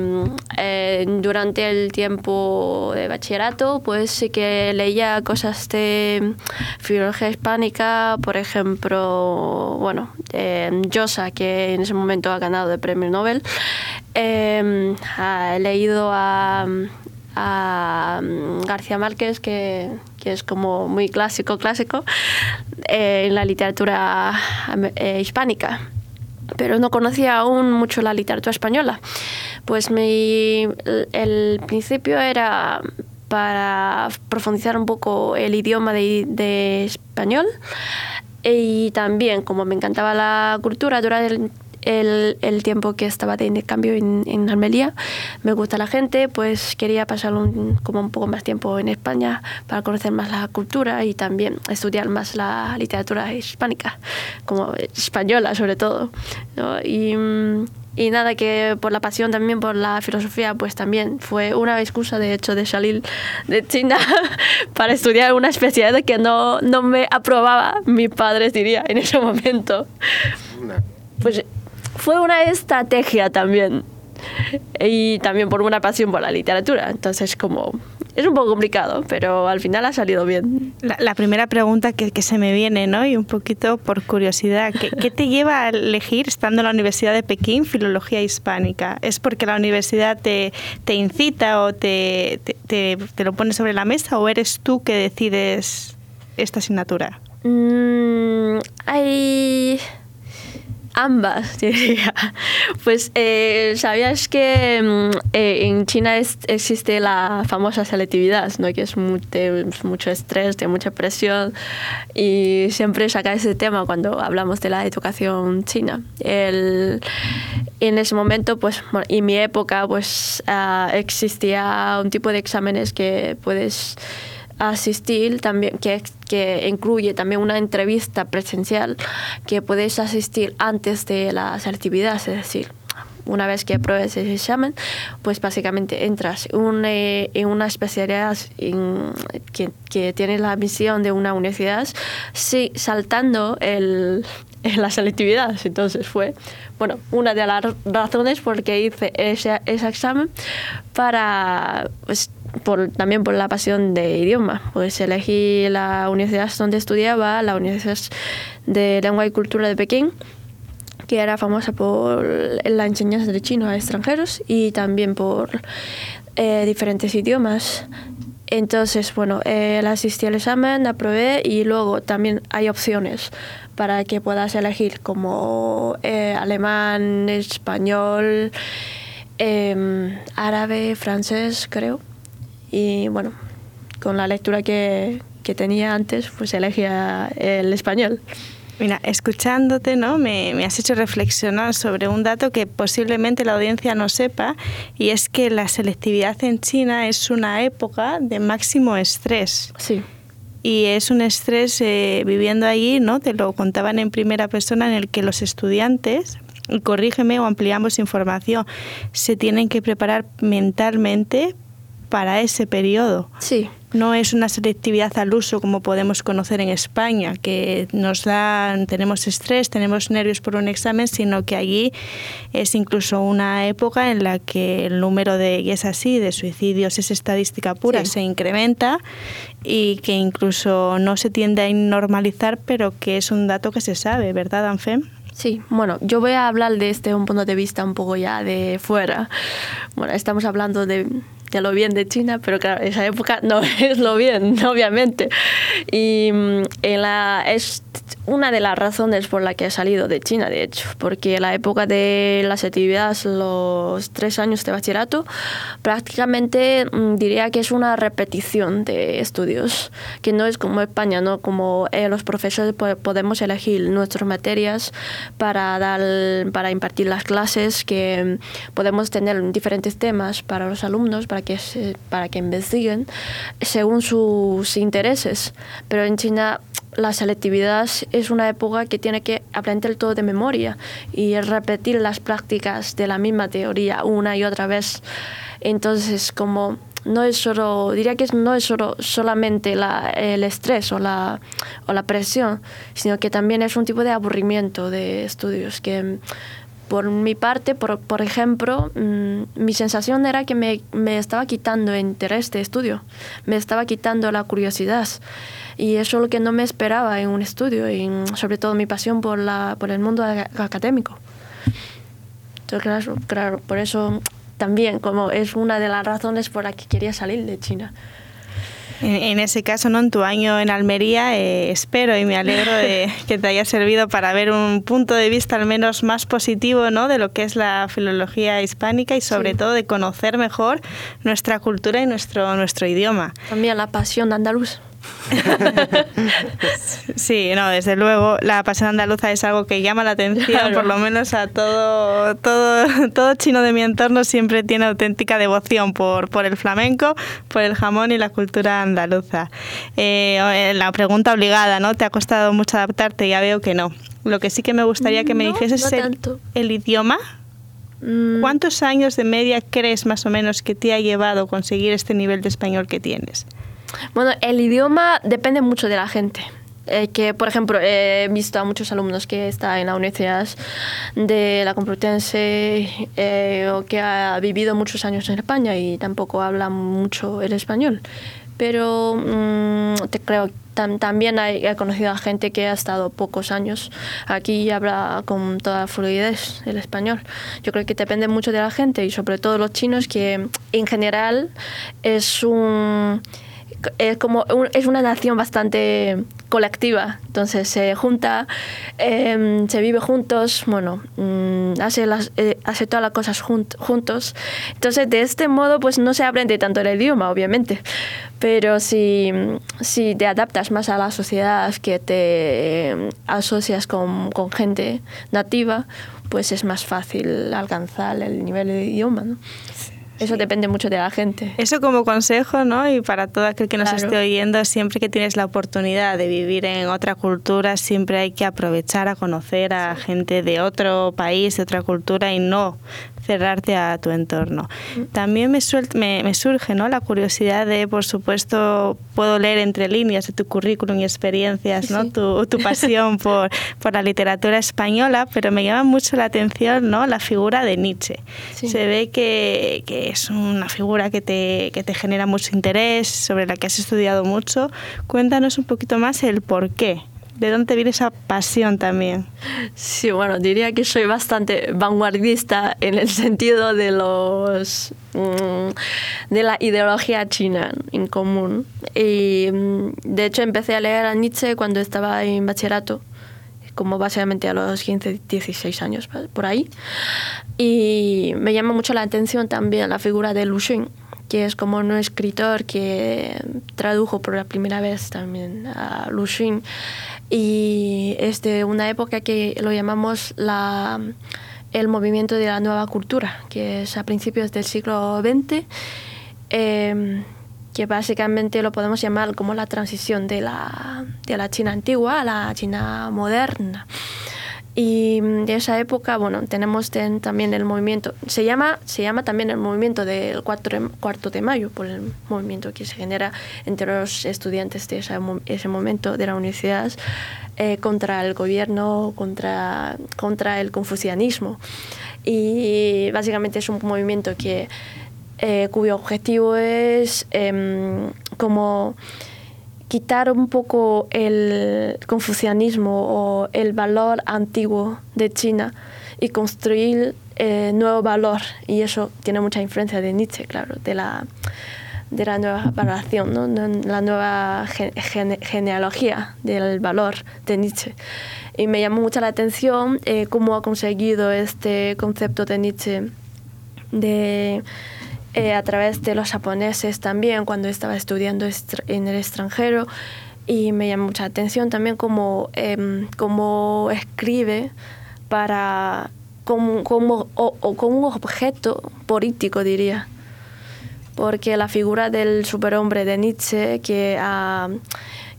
eh, durante el tiempo de bachillerato, pues sí que leía cosas de filología hispánica, por ejemplo, bueno, eh, que en ese momento ha ganado el premio Nobel. Eh, he leído a a García Márquez, que, que, es como muy clásico, clásico, eh, en la literatura eh, hispánica. Pero no conocía aún mucho la literatura española. Pues mi, el principio era para profundizar un poco el idioma de, español y también como me encantaba la cultura durante el, el, tiempo que estaba de intercambio en, en, Almería. Me gusta la gente, pues quería pasar un, como un poco más tiempo en España para conocer más la cultura y también estudiar más la literatura hispánica, como española sobre todo. ¿no? Y, y nada, que por la pasión también por la filosofía, pues también fue una excusa de hecho de salir de China [laughs] para estudiar una especialidad que no, no me aprobaba mi padre, diría, en ese momento. Pues fue una estrategia también. Y también por una pasión por la literatura. Entonces, como es un poco complicado, pero al final ha salido bien. La, la primera pregunta que, que, se me viene, ¿no? Y un poquito por curiosidad, ¿qué, ¿qué, te lleva a elegir, estando en la Universidad de Pekín, filología hispánica? ¿Es porque la universidad te, te incita o te, te, te, lo pone sobre la mesa o eres tú que decides esta asignatura? Mm, hay ambas, [laughs] diría. Pues eh, sabías que mm, eh, en China es, existe la famosa selectividad, ¿no? que es muy, de mucho estrés, de mucha presión, y siempre saca ese tema cuando hablamos de la educación china. El, en ese momento, pues, en mi época, pues uh, existía un tipo de exámenes que puedes asistir también, que, que incluye también una entrevista presencial que puedes asistir antes de las actividades, es decir, una vez que apruebes ese examen, pues básicamente entras un, eh, en una especialidad en, que, que, tiene la misión de una universidad, sí, saltando el, la selectividad. Entonces fue, bueno, una de las razones por que hice ese, ese examen para... Pues, por, también por la pasión de idioma. Pues elegí la universidad donde estudiaba, la Universidad de Lengua y Cultura de Pekín, que era famosa por la enseñanza de chino a extranjeros y también por eh, diferentes idiomas. Entonces, bueno, eh, asistí al examen, aprobé y luego también hay opciones para que puedas elegir como eh, alemán, español, eh, árabe, francés, creo y bueno, con la lectura que, que tenía antes, pues elegía el español. Mira, escuchándote, ¿no? Me, me, has hecho reflexionar sobre un dato que posiblemente la audiencia no sepa, y es que la selectividad en China es una época de máximo estrés. Sí. Y es un estrés eh, viviendo allí, ¿no? Te lo contaban en primera persona, en el que los estudiantes, corrígeme o ampliamos información, se tienen que preparar mentalmente para ese periodo. Sí. No es una selectividad al uso como podemos conocer en España, que nos dan, tenemos estrés, tenemos nervios por un examen, sino que allí es incluso una época en la que el número de, y es así, de suicidios es estadística pura, sí. se incrementa y que incluso no se tiende a normalizar, pero que es un dato que se sabe, ¿verdad, Anfem? Sí, bueno, yo voy a hablar de este un punto de vista un poco ya de fuera. Bueno, estamos hablando de, de lo bien de China, pero claro, esa época no [laughs] es lo bien, obviamente. Y en la, es una de las razones por la que he salido de China, de hecho, porque la época de las actividades, los tres años de bachillerato, prácticamente mm, diría que es una repetición de estudios, que no es como España, ¿no? Como eh, los profesores podemos elegir nuestras materias para, dar, para impartir las clases, que mm, podemos tener diferentes temas para los alumnos, para que, para que investiguen según sus intereses. Pero en China la selectividad es una época que tiene que aprender todo de memoria y repetir las prácticas de la misma teoría una y otra vez. Entonces, como no es solo, diría que no es solo, solamente el estrés o la, o la presión, sino que también es un tipo de aburrimiento de estudios que por mi parte, por, por ejemplo, mm, mi sensación era que me, me, estaba quitando interés de estudio, me estaba quitando la curiosidad. Y eso es lo que no me esperaba en un estudio, y sobre todo mi pasión por, la, por el mundo académico. Entonces, claro, por eso también como es una de las razones por las que quería salir de China. En, ese caso, ¿no? en tu año en Almería, eh, espero y me alegro de [laughs] que te haya servido para ver un punto de vista al menos más positivo ¿no? de lo que es la filología hispánica y sobre todo de conocer mejor nuestra cultura y nuestro, nuestro idioma. También la pasión andaluz. [laughs] sí, no, desde luego la pasión andaluza es algo que llama la atención, por lo menos a todo, todo, todo chino de mi entorno siempre tiene auténtica devoción por, por el flamenco, por el jamón y la cultura andaluza. Eh, la pregunta obligada, ¿no? ¿Te ha costado mucho adaptarte? Ya veo que no. Lo que sí que me gustaría que me dijeses es el, idioma. Mm. ¿Cuántos años de media crees más o menos que te ha llevado conseguir este nivel de español que tienes? Bueno, el idioma depende mucho de la gente. Eh, que, por ejemplo, he visto a muchos alumnos que están en la Universidad de la Complutense eh, o que ha vivido muchos años en España y tampoco hablan mucho el español. Pero mm, te creo también he conocido a gente que ha estado pocos años aquí y habla con toda fluidez el español. Yo creo que depende mucho de la gente y sobre todo los chinos que en general es un es como es una nación bastante colectiva, entonces se junta, em, se vive juntos, bueno, mm, hace, las, eh, hace todas las cosas juntos. Entonces de este modo pues no se aprende tanto el idioma, obviamente, pero si, si te adaptas más a la sociedad, que te em, asocias con, con gente nativa, pues es más fácil alcanzar el nivel de idioma. ¿no? Eso depende mucho de la gente. Eso como consejo, ¿no? Y para todo aquel que nos esté oyendo, siempre que tienes la oportunidad de vivir en otra cultura, siempre hay que aprovechar a conocer a gente de otro país, de otra cultura y no cerrarte a tu entorno. También me, me, surge ¿no? la curiosidad de, por supuesto, puedo leer entre líneas de tu currículum y experiencias, ¿no? Tu, tu, pasión [laughs] por, por, la literatura española, pero me llama mucho la atención ¿no? la figura de Nietzsche. Se ve que, que, es una figura que te, que te genera mucho interés, sobre la que has estudiado mucho. Cuéntanos un poquito más el por qué. ¿De dónde viene esa pasión también? Sí, bueno, diría que soy bastante vanguardista en el sentido de los mm, de la ideología china en común. Y mm, de hecho empecé a leer a Nietzsche cuando estaba en bachillerato, como básicamente a los 15, 16 años por ahí. Y me llama mucho la atención también la figura de Lu Xun, que es como un escritor que tradujo por la primera vez también a Lu Xun y es de una época que lo llamamos la, el movimiento de la nueva cultura, que es a principios del siglo XX, em, que básicamente lo podemos llamar como la transición de la, de la China antigua a la China moderna. Y de esa época, bueno, tenemos también el movimiento, se llama, se llama también el movimiento del 4, cuarto de mayo, por el movimiento que se genera entre los estudiantes de ese, ese momento de la universidad eh, contra el gobierno, contra, contra el confucianismo. Y básicamente es un movimiento que, eh, cuyo objetivo es em, como quitar un poco el confucianismo o el valor antiguo de China y construir eh, nuevo valor. Y eso tiene mucha influencia de Nietzsche, claro, de la, de la nueva valoración, ¿no? la nueva genealogía del valor de Nietzsche. Y me llamó mucho la atención eh, cómo ha conseguido este concepto de Nietzsche de, eh, a través de los japoneses también, cuando estaba estudiando en el extranjero. Y me llamó mucha atención también cómo, em, cómo escribe para como, como, o, como un objeto político, diría porque la figura del superhombre de Nietzsche que,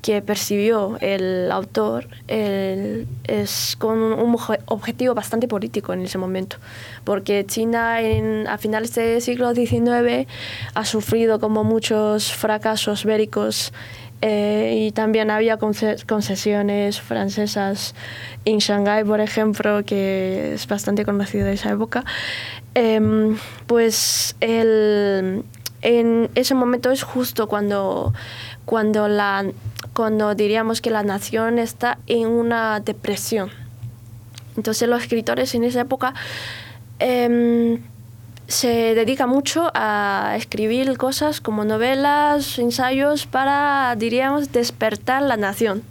que percibió el autor es con un objetivo bastante político en ese momento, porque China en, a finales del siglo XIX ha sufrido como muchos fracasos bélicos eh, y también había concesiones francesas en Shanghái, por ejemplo, que es bastante conocido de esa época. Em, pues el, en ese momento es justo cuando, cuando, la, cuando diríamos que la nación está en una depresión. Entonces los escritores en esa época em, se dedican mucho a escribir cosas como novelas, ensayos para, diríamos, despertar la nación.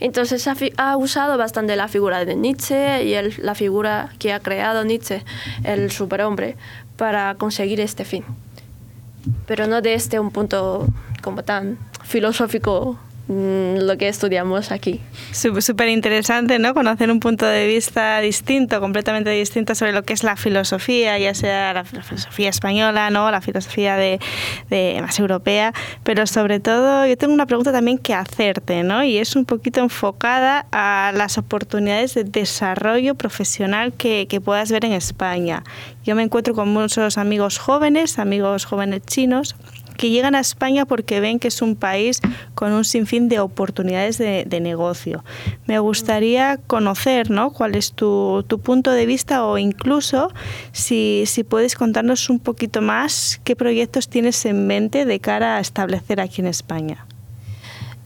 Entonces ha, usado bastante la figura de Nietzsche y la figura que ha creado Nietzsche, el superhombre, para conseguir este fin pero no desde un punto como tan filosófico lo que estudiamos aquí. Súper interesante, ¿no? Conocer un punto de vista distinto, completamente distinto sobre lo que es la filosofía, ya sea la filosofía española, ¿no? La filosofía de, de, más europea, pero sobre todo yo tengo una pregunta también que hacerte, ¿no? Y es un poquito enfocada a las oportunidades de desarrollo profesional que, que puedas ver en España. Yo me encuentro con muchos amigos jóvenes, amigos jóvenes chinos, que llegan a España porque ven que es un país con un sinfín de oportunidades de, negocio. Me gustaría conocer ¿no? cuál es tu, punto de vista o incluso si, si, puedes contarnos un poquito más qué proyectos tienes en mente de cara a establecer aquí en España.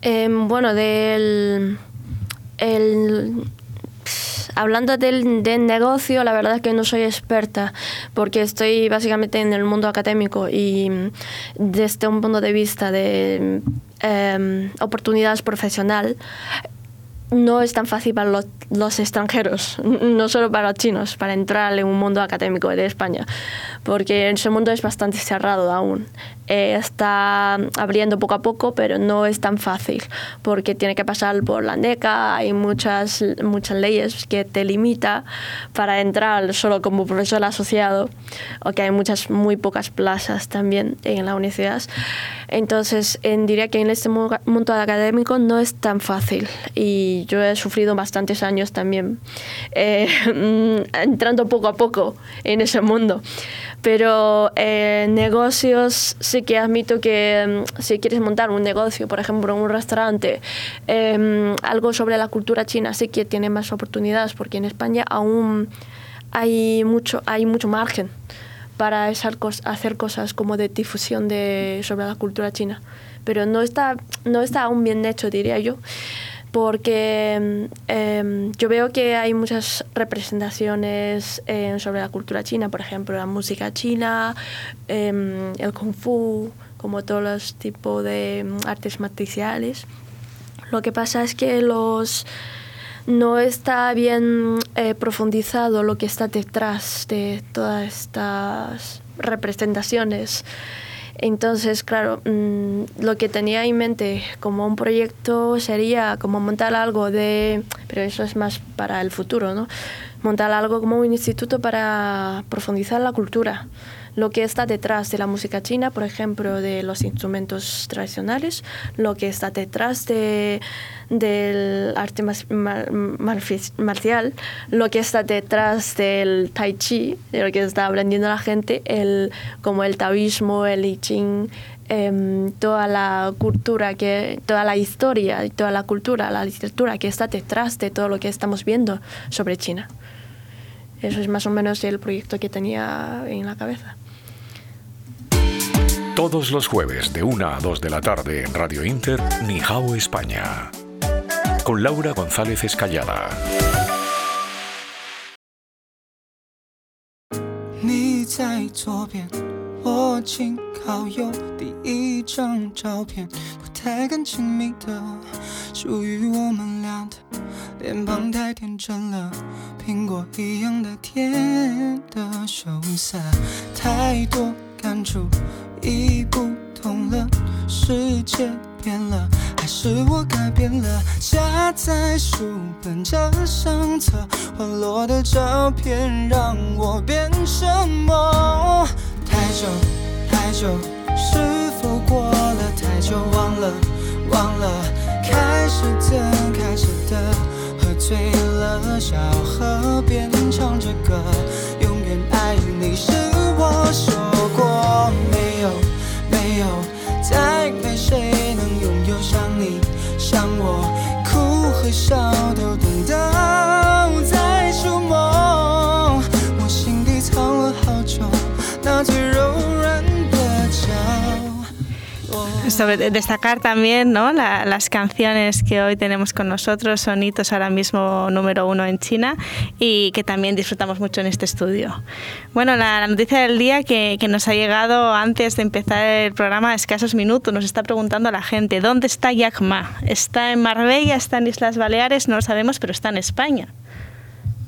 Em, bueno, del el, hablando del, negocio, la verdad es que no soy experta porque estoy básicamente en el mundo académico y desde un punto de vista de em, oportunidades profesional no es tan fácil para los, los, extranjeros, [laughs] no solo para los chinos, para entrar en un mundo académico de España, porque ese mundo es bastante cerrado aún. Eh, está abriendo poco a poco, pero no es tan fácil, porque tiene que pasar por la NECA, hay muchas, muchas leyes que te limita para entrar solo como profesor asociado, o que hay muchas, muy pocas plazas también en la universidad. Entonces, en, diría que en este mundo académico no es tan fácil y yo he sufrido bastantes años también eh, [laughs] entrando poco a poco en ese mundo. Pero eh, negocios, sí que admito que mm, si quieres montar un negocio, por ejemplo, un restaurante, em, algo sobre la cultura china, sí que tiene más oportunidades porque en España aún hay mucho, hay mucho margen para hacer cosas como de difusión de, sobre la cultura china. Pero no está, no está aún bien hecho, diría yo porque em, yo veo que hay muchas representaciones eh, sobre la cultura china, por ejemplo, la música china, em, el kung fu, como todos los tipos de em, artes marciales. Lo que pasa es que los no está bien eh, profundizado lo que está detrás de todas estas representaciones. Entonces, claro, mm, lo que tenía en mente como un proyecto sería como montar algo de, pero eso es más para el futuro, ¿no? Montar algo como un instituto para profundizar la cultura lo que está detrás de la música china, por ejemplo, de los instrumentos tradicionales, lo que está detrás de, del arte marcial, lo que está detrás del tai chi, de lo que está aprendiendo la gente, el, como el taoísmo, el I Ching, em, toda la cultura, que, toda la historia toda la cultura, la literatura que está detrás de todo lo que estamos viendo sobre China. Eso es más o menos el proyecto que tenía en la cabeza. Todos los jueves de 1 a 2 de la tarde en Radio Inter, Nihao España. Con Laura González Escallada. 我请好友第一张照片，不太敢亲密的，属于我们俩的脸庞太天真了，苹果一样的甜的羞涩，太多感触 已不同了，世界变了，还是我改变了？夹在书本这相册，滑落的照片让我变什么？太久太久，是否过了太久？忘了忘了，开始的开始的，喝醉了，小河边唱着歌，永远爱你是我说过没有没有，再没谁能拥有像你像我，哭和笑都懂得 Sobre destacar también ¿no? La- las canciones que hoy tenemos con nosotros son hitos ahora mismo número uno en China y que también disfrutamos mucho en este estudio. Bueno, la, la noticia del día que, que nos ha llegado antes de empezar el programa escasos minutos, nos está preguntando la gente, ¿dónde está Jack Ma? ¿Está en Marbella? ¿Está en Islas Baleares? No lo sabemos, pero está en España.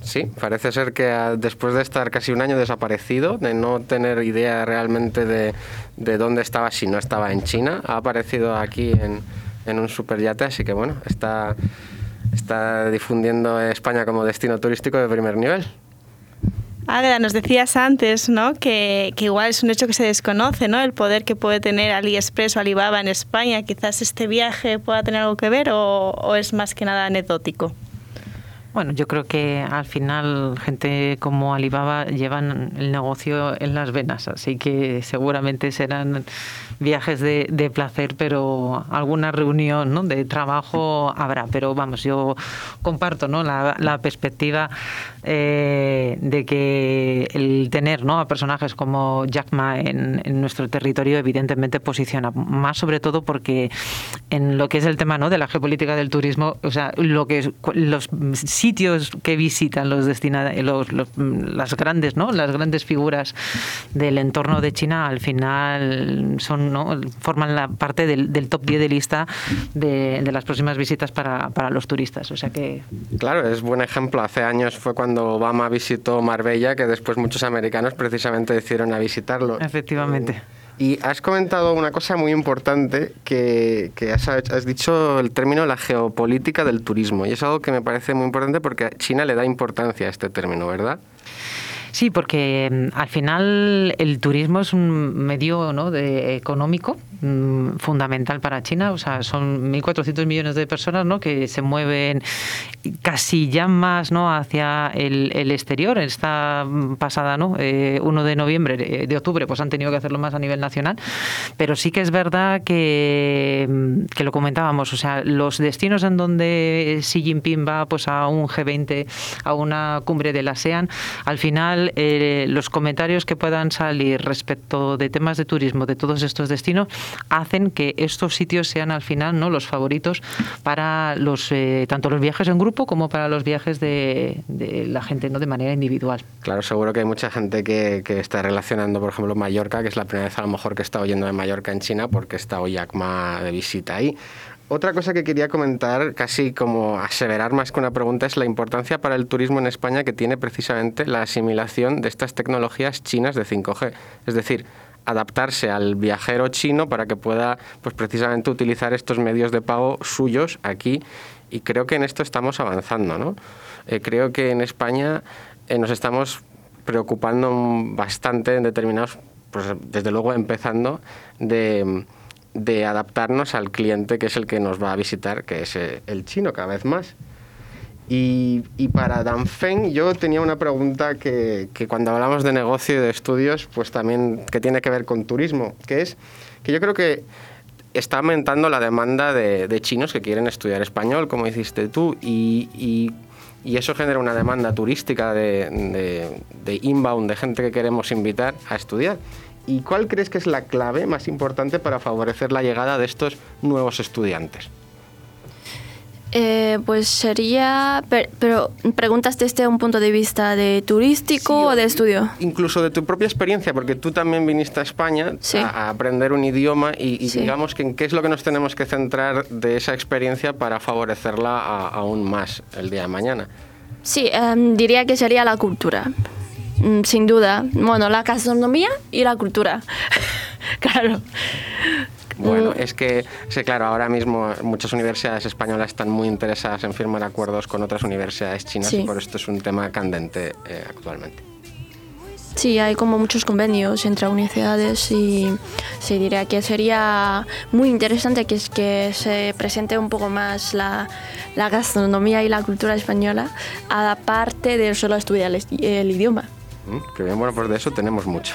Sí, parece ser que ah, después de estar casi un año desaparecido, de no tener idea realmente de, de dónde estaba, si no estaba en China, ha aparecido aquí en, en un superyate, así que bueno, está, está difundiendo España como destino turístico de primer nivel. Águeda, nos decías antes ¿no? que, que igual es un hecho que se desconoce, ¿no? el poder que puede tener AliExpress o Alibaba en España. Quizás este viaje pueda tener algo que ver o, o es más que nada anecdótico. Bueno, yo creo que al final gente como Alibaba llevan el negocio en las venas, así que seguramente serán viajes de, de placer, pero alguna reunión ¿no? de trabajo habrá. Pero vamos, yo comparto ¿no? la, la perspectiva eh, de que el tener ¿no? a personajes como Jack Ma en, en, nuestro territorio evidentemente posiciona más sobre todo porque en lo que es el tema ¿no? de la geopolítica del turismo, o sea, lo que es, los sitios que visitan los destinados, los, los, las grandes, ¿no? Las grandes figuras del entorno de China al final son, ¿no? forman la parte del, del top 10 de lista de, de, las próximas visitas para, para los turistas. O sea que. Claro, es buen ejemplo. Hace años fue cuando Obama visitó Marbella, que después muchos americanos precisamente decidieron a visitarlo. Efectivamente. Y has comentado una cosa muy importante que, que has, has, dicho el término la geopolítica del turismo. Y es algo que me parece muy importante porque China le da importancia a este término, ¿verdad? Sí, porque al final el turismo es un medio ¿no? de, económico mmm, fundamental para China. O sea, son 1.400 millones de personas ¿no? que se mueven casi ya más ¿no? hacia el, exterior. Esta pasada, ¿no? Eh, 1 de noviembre, de octubre, pues han tenido que hacerlo más a nivel nacional. Pero sí que es verdad que, que lo comentábamos. O sea, los destinos en donde Xi Jinping va pues, a un G20, a una cumbre de la ASEAN, al final eh, los comentarios que puedan salir respecto de temas de turismo de todos estos destinos hacen que estos sitios sean al final no los favoritos para los eh, tanto los viajes en grupo como para los viajes de, la gente no de manera individual. Claro, seguro que hay mucha gente que, que, está relacionando, por ejemplo, Mallorca, que es la primera vez a lo mejor que está oyendo de Mallorca en China porque está Jack Ma de visita ahí. Otra cosa que quería comentar, casi como aseverar más que una pregunta, es la importancia para el turismo en España que tiene precisamente la asimilación de estas tecnologías chinas de 5G. Es decir, adaptarse al viajero chino para que pueda pues precisamente utilizar estos medios de pago suyos aquí y creo que en esto estamos avanzando ¿no? Eh, creo que en España eh, nos estamos preocupando bastante en determinados pues desde luego empezando de, de, adaptarnos al cliente que es el que nos va a visitar que es eh, el chino cada vez más y, y, para Dan Feng yo tenía una pregunta que, que, cuando hablamos de negocio y de estudios, pues también que tiene que ver con turismo, que es que yo creo que está aumentando la demanda de, de chinos que quieren estudiar español, como hiciste tú, y, y, y eso genera una demanda turística de, de, de inbound, de gente que queremos invitar a estudiar. ¿Y cuál crees que es la clave más importante para favorecer la llegada de estos nuevos estudiantes? Eh, pues sería, pero, preguntas desde un punto de vista de turístico o de estudio. Incluso de tu propia experiencia, porque tú también viniste a España a, aprender un idioma y, digamos que en qué es lo que nos tenemos que centrar de esa experiencia para favorecerla aún más el día de mañana. Sí, em, diría que sería la cultura, mm, sin duda. Bueno, la gastronomía y la cultura. [laughs] claro. Bueno, mm. es que, sí, claro, ahora mismo muchas universidades españolas están muy interesadas en firmar acuerdos con otras universidades chinas y por esto es un tema candente eh, actualmente. Sí, hay como muchos convenios entre universidades y se diría que sería muy interesante que, que se presente un poco más la, la gastronomía y la cultura española, aparte de solo estudiar el, idioma. Mm, qué bien, bueno, pues de eso tenemos mucho.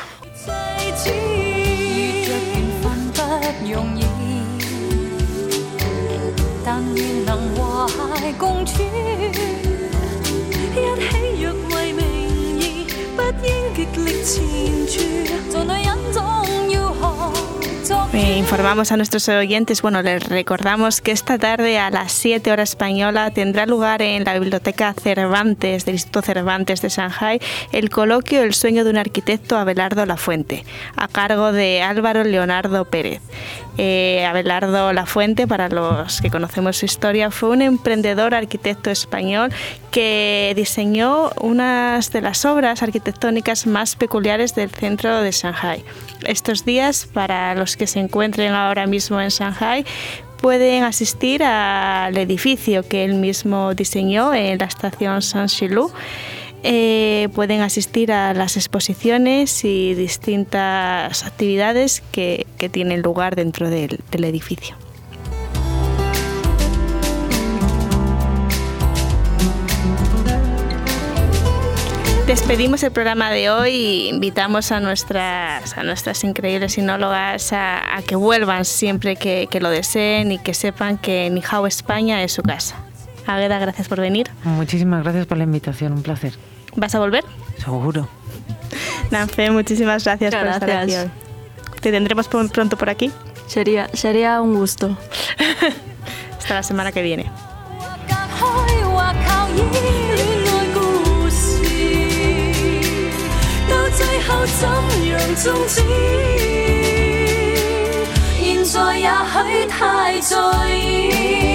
但愿能和谐共处。一起若为名义，不应极力缠住，做女人总要学。Informamos a nuestros oyentes, bueno, les recordamos que esta tarde a las 7 horas española tendrá lugar en la Biblioteca Cervantes del Instituto Cervantes de Shanghai el coloquio El sueño de un arquitecto Abelardo Lafuente, a cargo de Álvaro Leonardo Pérez. Eh, Abelardo Lafuente, para los que conocemos su historia, fue un emprendedor arquitecto español que diseñó unas de las obras arquitectónicas más peculiares del centro de Shanghai. Estos días, para los que se encuentren ahora mismo en Shanghai, pueden asistir al edificio que él mismo diseñó en la estación Shilu. Eh, pueden asistir a las exposiciones y distintas actividades que, tienen lugar dentro del edificio. Despedimos el programa de hoy e invitamos a nuestras, a nuestras increíbles sinólogas a, que vuelvan siempre que, lo deseen y que sepan que Nihao España es su casa. Agueda, gracias por venir. Muchísimas gracias por la invitación, un placer. ¿Vas a volver? Seguro. Nanfe, muchísimas gracias por estar aquí ¿Te tendremos pronto por aquí? Sería, sería un gusto. [laughs] Hasta la semana que viene. 怎样终止？现在也许太在意。